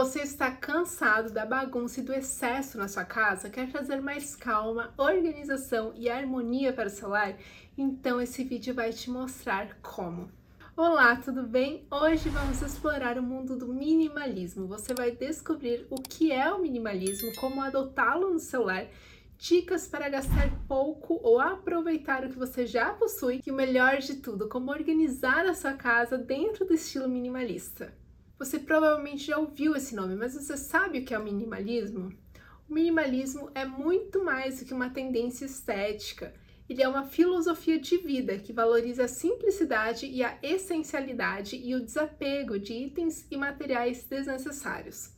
Você está cansado da bagunça e do excesso na sua casa? Quer trazer mais calma, organização e harmonia para o seu lar? Então esse vídeo vai te mostrar como. Olá, tudo bem? Hoje vamos explorar o mundo do minimalismo. Você vai descobrir o que é o minimalismo, como adotá-lo no seu lar, dicas para gastar pouco ou aproveitar o que você já possui e o melhor de tudo, como organizar a sua casa dentro do estilo minimalista. Você provavelmente já ouviu esse nome, mas você sabe o que é o minimalismo? O minimalismo é muito mais do que uma tendência estética. Ele é uma filosofia de vida que valoriza a simplicidade e a essencialidade e o desapego de itens e materiais desnecessários.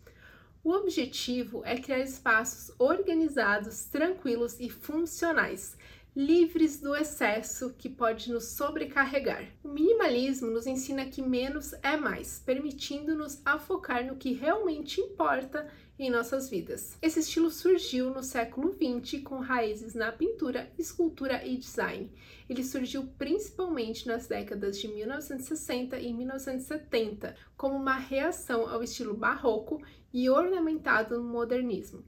O objetivo é criar espaços organizados, tranquilos e funcionais, livres do excesso que pode nos sobrecarregar. O minimalismo nos ensina que menos é mais, permitindo-nos a focar no que realmente importa em nossas vidas. Esse estilo surgiu no século XX com raízes na pintura, escultura e design. Ele surgiu principalmente nas décadas de 1960 e 1970 como uma reação ao estilo barroco e ornamentado no modernismo.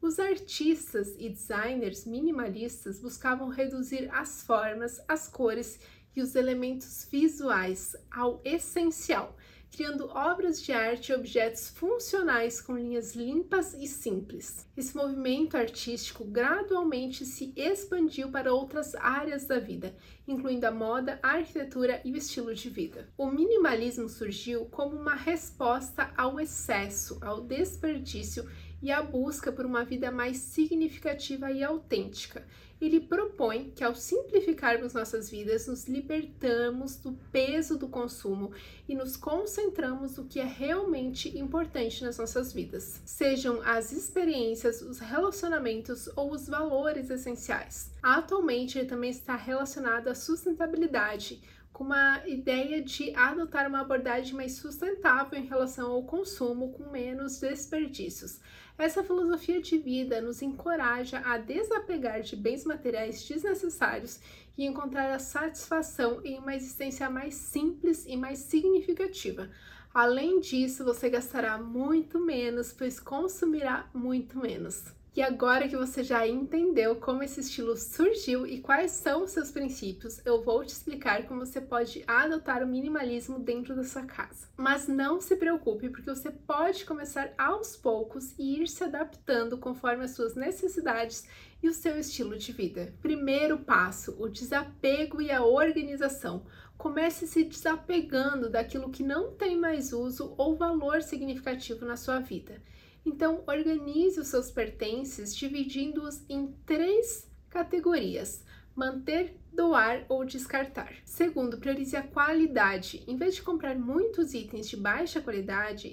Os artistas e designers minimalistas buscavam reduzir as formas, as cores e os elementos visuais ao essencial, criando obras de arte e objetos funcionais com linhas limpas e simples. Esse movimento artístico gradualmente se expandiu para outras áreas da vida, incluindo a moda, a arquitetura e o estilo de vida. O minimalismo surgiu como uma resposta ao excesso, ao desperdício e a busca por uma vida mais significativa e autêntica. Ele propõe que, ao simplificarmos nossas vidas, nos libertamos do peso do consumo e nos concentramos no que é realmente importante nas nossas vidas, sejam as experiências, os relacionamentos ou os valores essenciais. Atualmente, ele também está relacionado à sustentabilidade com uma ideia de adotar uma abordagem mais sustentável em relação ao consumo com menos desperdícios. Essa filosofia de vida nos encoraja a desapegar de bens materiais desnecessários e encontrar a satisfação em uma existência mais simples e mais significativa. Além disso, você gastará muito menos, pois consumirá muito menos. E agora que você já entendeu como esse estilo surgiu e quais são os seus princípios, eu vou te explicar como você pode adotar o minimalismo dentro da sua casa. Mas não se preocupe, porque você pode começar aos poucos e ir se adaptando conforme as suas necessidades e o seu estilo de vida. Primeiro passo: o desapego e a organização. Comece se desapegando daquilo que não tem mais uso ou valor significativo na sua vida. Então, organize os seus pertences dividindo-os em três categorias: manter, doar ou descartar. Segundo, priorize a qualidade. Em vez de comprar muitos itens de baixa qualidade,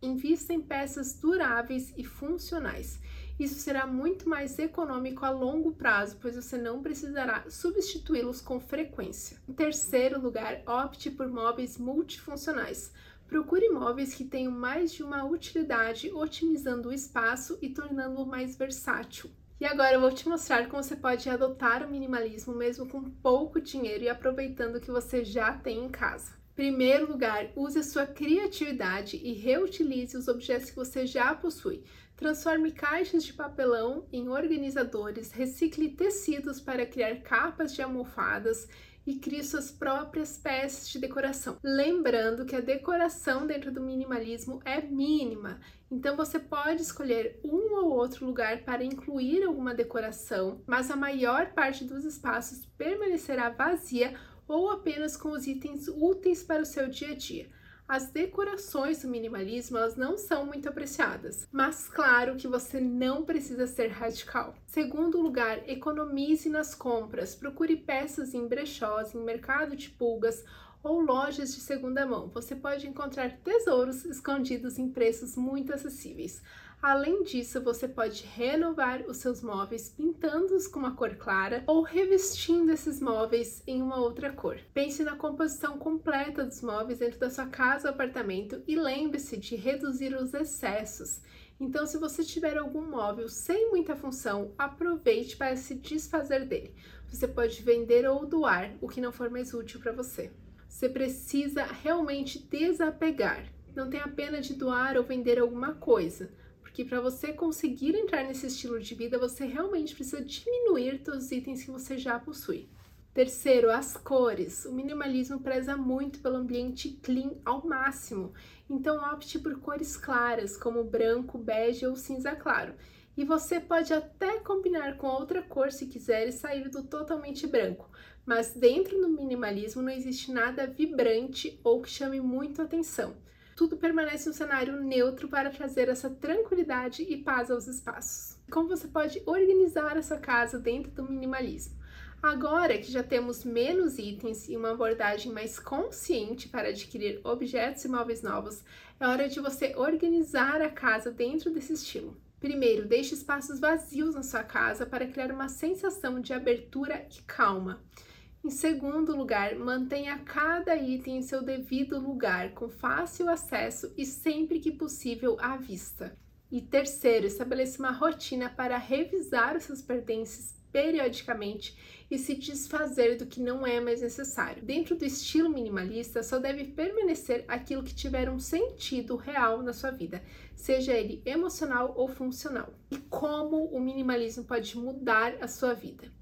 invista em peças duráveis e funcionais. Isso será muito mais econômico a longo prazo, pois você não precisará substituí-los com frequência. Em terceiro lugar, opte por móveis multifuncionais. Procure imóveis que tenham mais de uma utilidade, otimizando o espaço e tornando-o mais versátil. E agora eu vou te mostrar como você pode adotar o minimalismo mesmo com pouco dinheiro e aproveitando o que você já tem em casa. Primeiro lugar, use a sua criatividade e reutilize os objetos que você já possui. Transforme caixas de papelão em organizadores, recicle tecidos para criar capas de almofadas e crie suas próprias peças de decoração. Lembrando que a decoração dentro do minimalismo é mínima, então você pode escolher um ou outro lugar para incluir alguma decoração, mas a maior parte dos espaços permanecerá vazia ou apenas com os itens úteis para o seu dia a dia. As decorações do minimalismo elas não são muito apreciadas, mas claro que você não precisa ser radical. Segundo lugar, economize nas compras. Procure peças em brechós, em mercado de pulgas ou lojas de segunda mão. Você pode encontrar tesouros escondidos em preços muito acessíveis. Além disso, você pode renovar os seus móveis pintando-os com uma cor clara ou revestindo esses móveis em uma outra cor. Pense na composição completa dos móveis dentro da sua casa ou apartamento e lembre-se de reduzir os excessos. Então, se você tiver algum móvel sem muita função, aproveite para se desfazer dele. Você pode vender ou doar o que não for mais útil para você. Você precisa realmente desapegar não tenha pena de doar ou vender alguma coisa, porque para você conseguir entrar nesse estilo de vida, você realmente precisa diminuir os itens que você já possui. Terceiro, as cores. O minimalismo preza muito pelo ambiente clean ao máximo, então opte por cores claras, como branco, bege ou cinza claro. E você pode até combinar com outra cor se quiser e sair do totalmente branco, mas dentro do minimalismo não existe nada vibrante ou que chame muito atenção. Tudo permanece um cenário neutro para trazer essa tranquilidade e paz aos espaços. Como você pode organizar essa casa dentro do minimalismo? Agora que já temos menos itens e uma abordagem mais consciente para adquirir objetos e móveis novos, é hora de você organizar a casa dentro desse estilo. Primeiro, deixe espaços vazios na sua casa para criar uma sensação de abertura e calma. Em segundo lugar, mantenha cada item em seu devido lugar, com fácil acesso e sempre que possível à vista. E terceiro, estabeleça uma rotina para revisar os seus pertences periodicamente e se desfazer do que não é mais necessário. Dentro do estilo minimalista, só deve permanecer aquilo que tiver um sentido real na sua vida, seja ele emocional ou funcional. E como o minimalismo pode mudar a sua vida?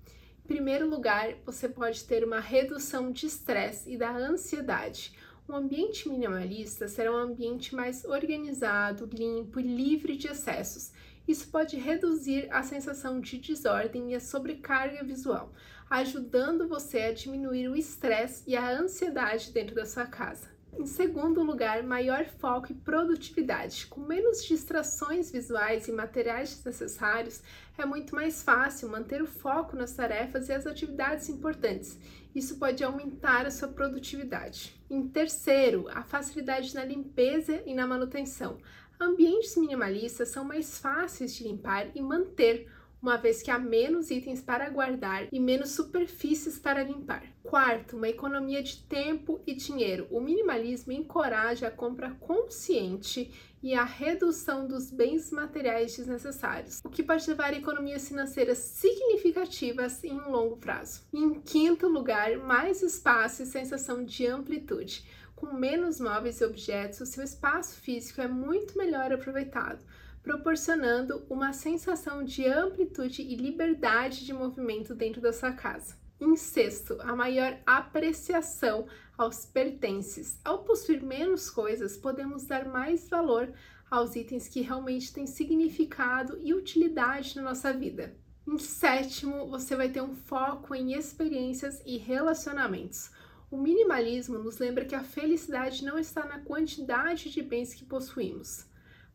Em primeiro lugar, você pode ter uma redução de estresse e da ansiedade. Um ambiente minimalista será um ambiente mais organizado, limpo e livre de excessos. Isso pode reduzir a sensação de desordem e a sobrecarga visual, ajudando você a diminuir o estresse e a ansiedade dentro da sua casa. Em segundo lugar, maior foco e produtividade. Com menos distrações visuais e materiais desnecessários, é muito mais fácil manter o foco nas tarefas e as atividades importantes. Isso pode aumentar a sua produtividade. Em terceiro, a facilidade na limpeza e na manutenção. Ambientes minimalistas são mais fáceis de limpar e manter uma vez que há menos itens para guardar e menos superfícies para limpar. Quarto, uma economia de tempo e dinheiro. O minimalismo encoraja a compra consciente e a redução dos bens materiais desnecessários, o que pode levar a economias financeiras significativas em um longo prazo. Em quinto lugar, mais espaço e sensação de amplitude. Com menos móveis e objetos, o seu espaço físico é muito melhor aproveitado proporcionando uma sensação de amplitude e liberdade de movimento dentro da sua casa. Em sexto, a maior apreciação aos pertences. Ao possuir menos coisas, podemos dar mais valor aos itens que realmente têm significado e utilidade na nossa vida. Em sétimo, você vai ter um foco em experiências e relacionamentos. O minimalismo nos lembra que a felicidade não está na quantidade de bens que possuímos,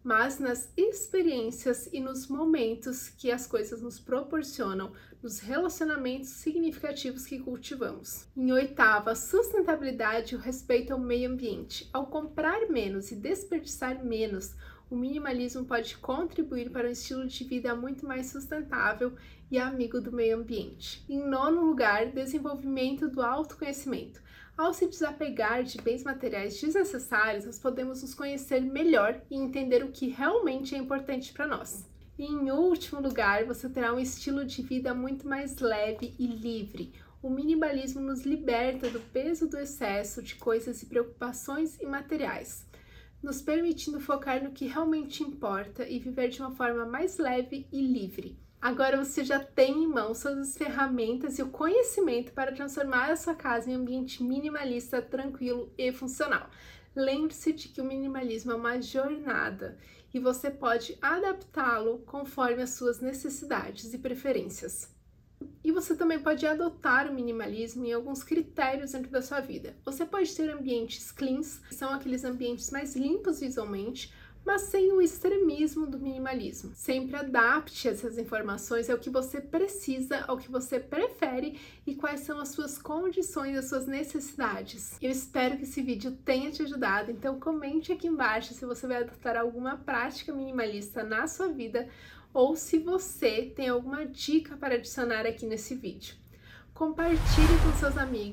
mas nas experiências e nos momentos que as coisas nos proporcionam, nos relacionamentos significativos que cultivamos. Em oitava, sustentabilidade e o respeito ao meio ambiente. Ao comprar menos e desperdiçar menos, o minimalismo pode contribuir para um estilo de vida muito mais sustentável e amigo do meio ambiente. Em nono lugar, desenvolvimento do autoconhecimento. Ao se desapegar de bens materiais desnecessários, nós podemos nos conhecer melhor e entender o que realmente é importante para nós. E em último lugar, você terá um estilo de vida muito mais leve e livre. O minimalismo nos liberta do peso do excesso de coisas e preocupações imateriais, nos permitindo focar no que realmente importa e viver de uma forma mais leve e livre. Agora você já tem em mãos todas as ferramentas e o conhecimento para transformar a sua casa em um ambiente minimalista, tranquilo e funcional. Lembre-se de que o minimalismo é uma jornada e você pode adaptá-lo conforme as suas necessidades e preferências. E você também pode adotar o minimalismo em alguns critérios dentro da sua vida. Você pode ter ambientes cleans, que são aqueles ambientes mais limpos visualmente, mas sem o extremismo do minimalismo. Sempre adapte essas informações ao que você precisa, ao que você prefere e quais são as suas condições, as suas necessidades. Eu espero que esse vídeo tenha te ajudado, então comente aqui embaixo se você vai adotar alguma prática minimalista na sua vida ou se você tem alguma dica para adicionar aqui nesse vídeo. Compartilhe com seus amigos